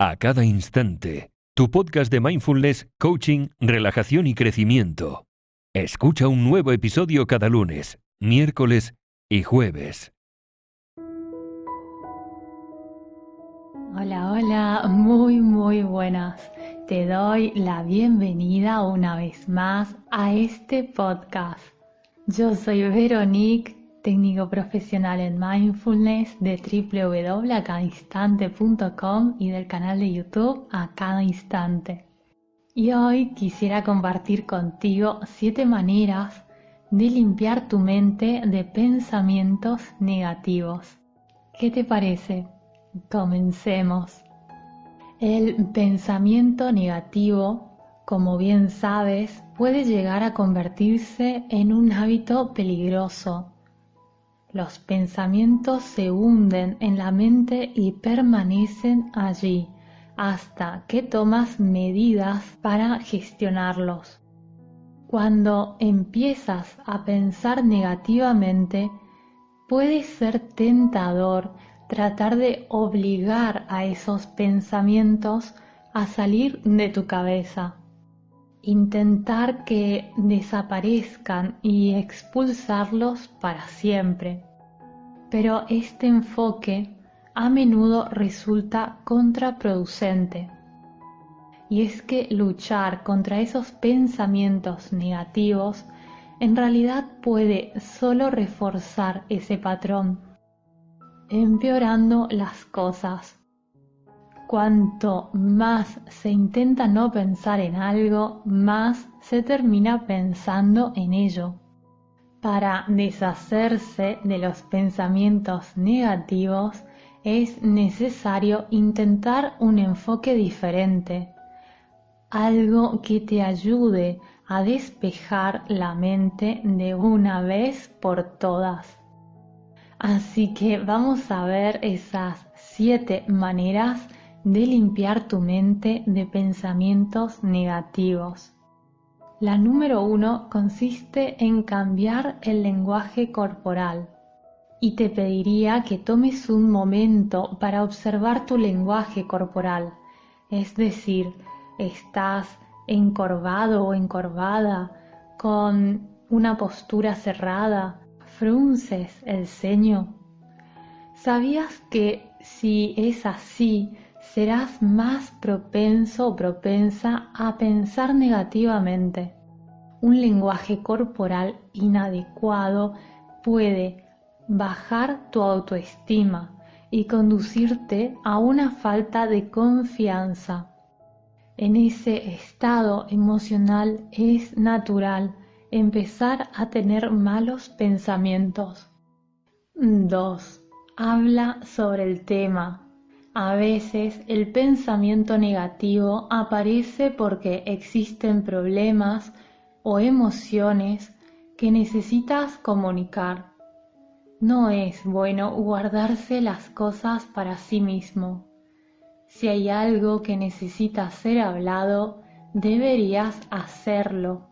a cada instante. Tu podcast de mindfulness, coaching, relajación y crecimiento. Escucha un nuevo episodio cada lunes, miércoles y jueves. Hola, hola, muy, muy buenas. Te doy la bienvenida una vez más a este podcast. Yo soy Veronique técnico profesional en mindfulness de www.acadainstante.com y del canal de YouTube A Cada Instante. Y hoy quisiera compartir contigo siete maneras de limpiar tu mente de pensamientos negativos. ¿Qué te parece? Comencemos. El pensamiento negativo, como bien sabes, puede llegar a convertirse en un hábito peligroso los pensamientos se hunden en la mente y permanecen allí hasta que tomas medidas para gestionarlos. Cuando empiezas a pensar negativamente, puede ser tentador tratar de obligar a esos pensamientos a salir de tu cabeza intentar que desaparezcan y expulsarlos para siempre. Pero este enfoque a menudo resulta contraproducente. Y es que luchar contra esos pensamientos negativos en realidad puede solo reforzar ese patrón, empeorando las cosas cuanto más se intenta no pensar en algo, más se termina pensando en ello. Para deshacerse de los pensamientos negativos es necesario intentar un enfoque diferente, algo que te ayude a despejar la mente de una vez por todas. Así que vamos a ver esas siete maneras de limpiar tu mente de pensamientos negativos. La número uno consiste en cambiar el lenguaje corporal y te pediría que tomes un momento para observar tu lenguaje corporal, es decir, estás encorvado o encorvada, con una postura cerrada, frunces el ceño. ¿Sabías que si es así, serás más propenso o propensa a pensar negativamente. Un lenguaje corporal inadecuado puede bajar tu autoestima y conducirte a una falta de confianza. En ese estado emocional es natural empezar a tener malos pensamientos. 2. Habla sobre el tema a veces el pensamiento negativo aparece porque existen problemas o emociones que necesitas comunicar. No es bueno guardarse las cosas para sí mismo. Si hay algo que necesita ser hablado, deberías hacerlo.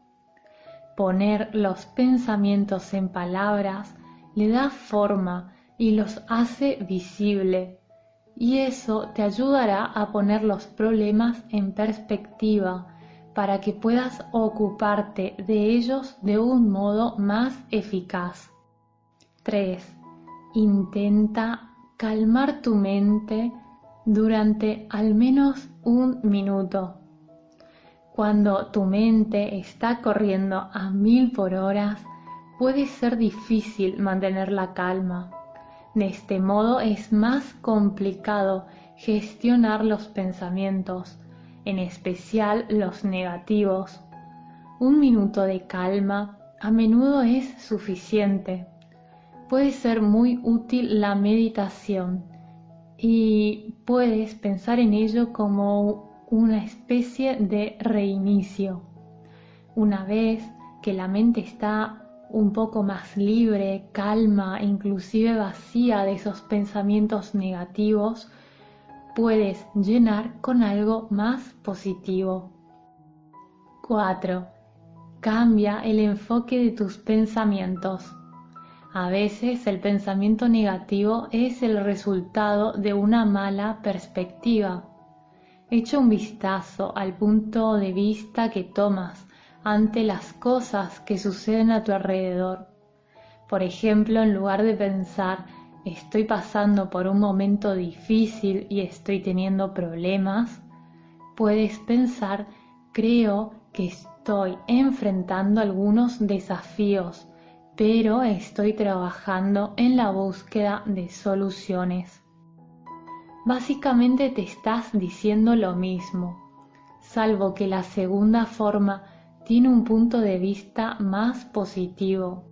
Poner los pensamientos en palabras le da forma y los hace visible y eso te ayudará a poner los problemas en perspectiva para que puedas ocuparte de ellos de un modo más eficaz. 3. Intenta calmar tu mente durante al menos un minuto. Cuando tu mente está corriendo a mil por hora, puede ser difícil mantener la calma. De este modo es más complicado gestionar los pensamientos, en especial los negativos. Un minuto de calma a menudo es suficiente. Puede ser muy útil la meditación y puedes pensar en ello como una especie de reinicio. Una vez que la mente está un poco más libre, calma, inclusive vacía de esos pensamientos negativos, puedes llenar con algo más positivo. 4. Cambia el enfoque de tus pensamientos. A veces el pensamiento negativo es el resultado de una mala perspectiva. echa un vistazo al punto de vista que tomas ante las cosas que suceden a tu alrededor. Por ejemplo, en lugar de pensar estoy pasando por un momento difícil y estoy teniendo problemas, puedes pensar creo que estoy enfrentando algunos desafíos, pero estoy trabajando en la búsqueda de soluciones. Básicamente te estás diciendo lo mismo, salvo que la segunda forma tiene un punto de vista más positivo.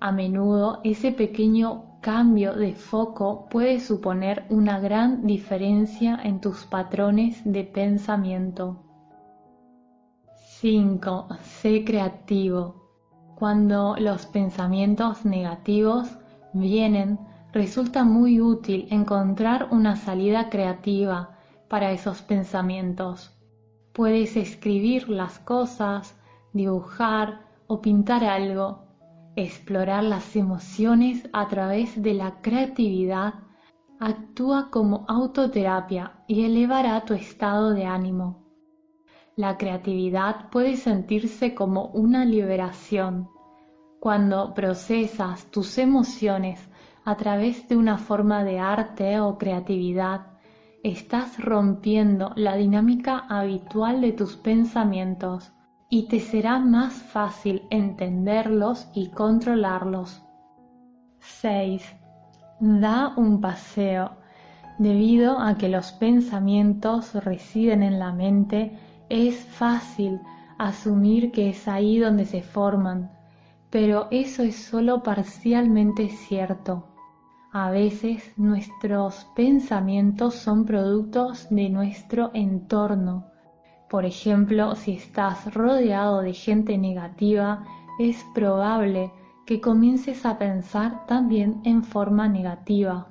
A menudo ese pequeño cambio de foco puede suponer una gran diferencia en tus patrones de pensamiento. 5. Sé creativo. Cuando los pensamientos negativos vienen, resulta muy útil encontrar una salida creativa para esos pensamientos. Puedes escribir las cosas, dibujar o pintar algo, explorar las emociones a través de la creatividad actúa como autoterapia y elevará tu estado de ánimo. La creatividad puede sentirse como una liberación. Cuando procesas tus emociones a través de una forma de arte o creatividad, estás rompiendo la dinámica habitual de tus pensamientos y te será más fácil entenderlos y controlarlos. 6. Da un paseo. Debido a que los pensamientos residen en la mente, es fácil asumir que es ahí donde se forman, pero eso es solo parcialmente cierto. A veces nuestros pensamientos son productos de nuestro entorno. Por ejemplo, si estás rodeado de gente negativa, es probable que comiences a pensar también en forma negativa.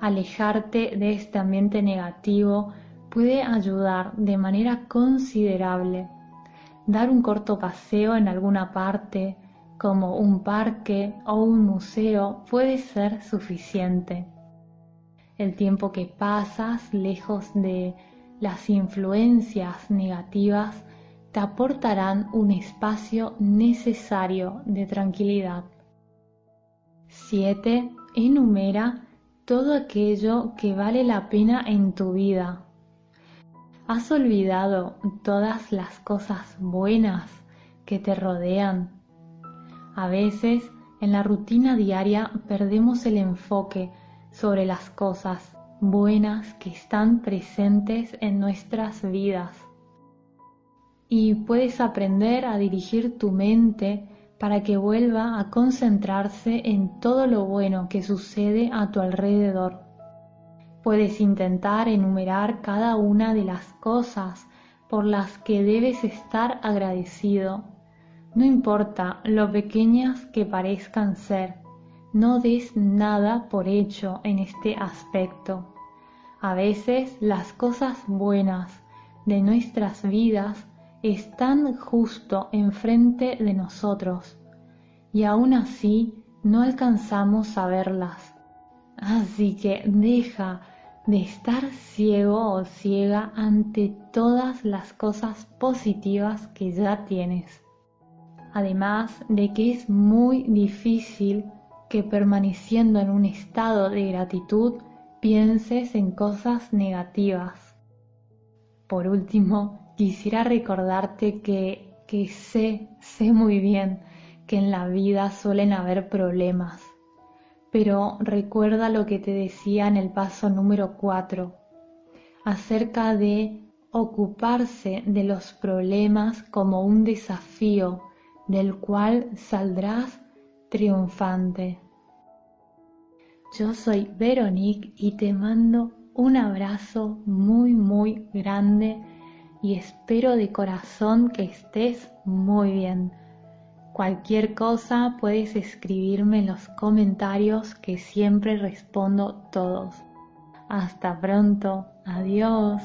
Alejarte de este ambiente negativo puede ayudar de manera considerable. Dar un corto paseo en alguna parte, como un parque o un museo puede ser suficiente. El tiempo que pasas lejos de las influencias negativas te aportarán un espacio necesario de tranquilidad. 7. Enumera todo aquello que vale la pena en tu vida. ¿Has olvidado todas las cosas buenas que te rodean a veces, en la rutina diaria perdemos el enfoque sobre las cosas buenas que están presentes en nuestras vidas. Y puedes aprender a dirigir tu mente para que vuelva a concentrarse en todo lo bueno que sucede a tu alrededor. Puedes intentar enumerar cada una de las cosas por las que debes estar agradecido no importa lo pequeñas que parezcan ser, no des nada por hecho en este aspecto. A veces las cosas buenas de nuestras vidas están justo enfrente de nosotros y aún así no alcanzamos a verlas. Así que deja de estar ciego o ciega ante todas las cosas positivas que ya tienes además de que es muy difícil que permaneciendo en un estado de gratitud pienses en cosas negativas. Por último, quisiera recordarte que, que sé, sé muy bien que en la vida suelen haber problemas, pero recuerda lo que te decía en el paso número 4 acerca de ocuparse de los problemas como un desafío del cual saldrás triunfante. Yo soy Veronique y te mando un abrazo muy muy grande y espero de corazón que estés muy bien. Cualquier cosa puedes escribirme en los comentarios que siempre respondo todos. Hasta pronto. Adiós.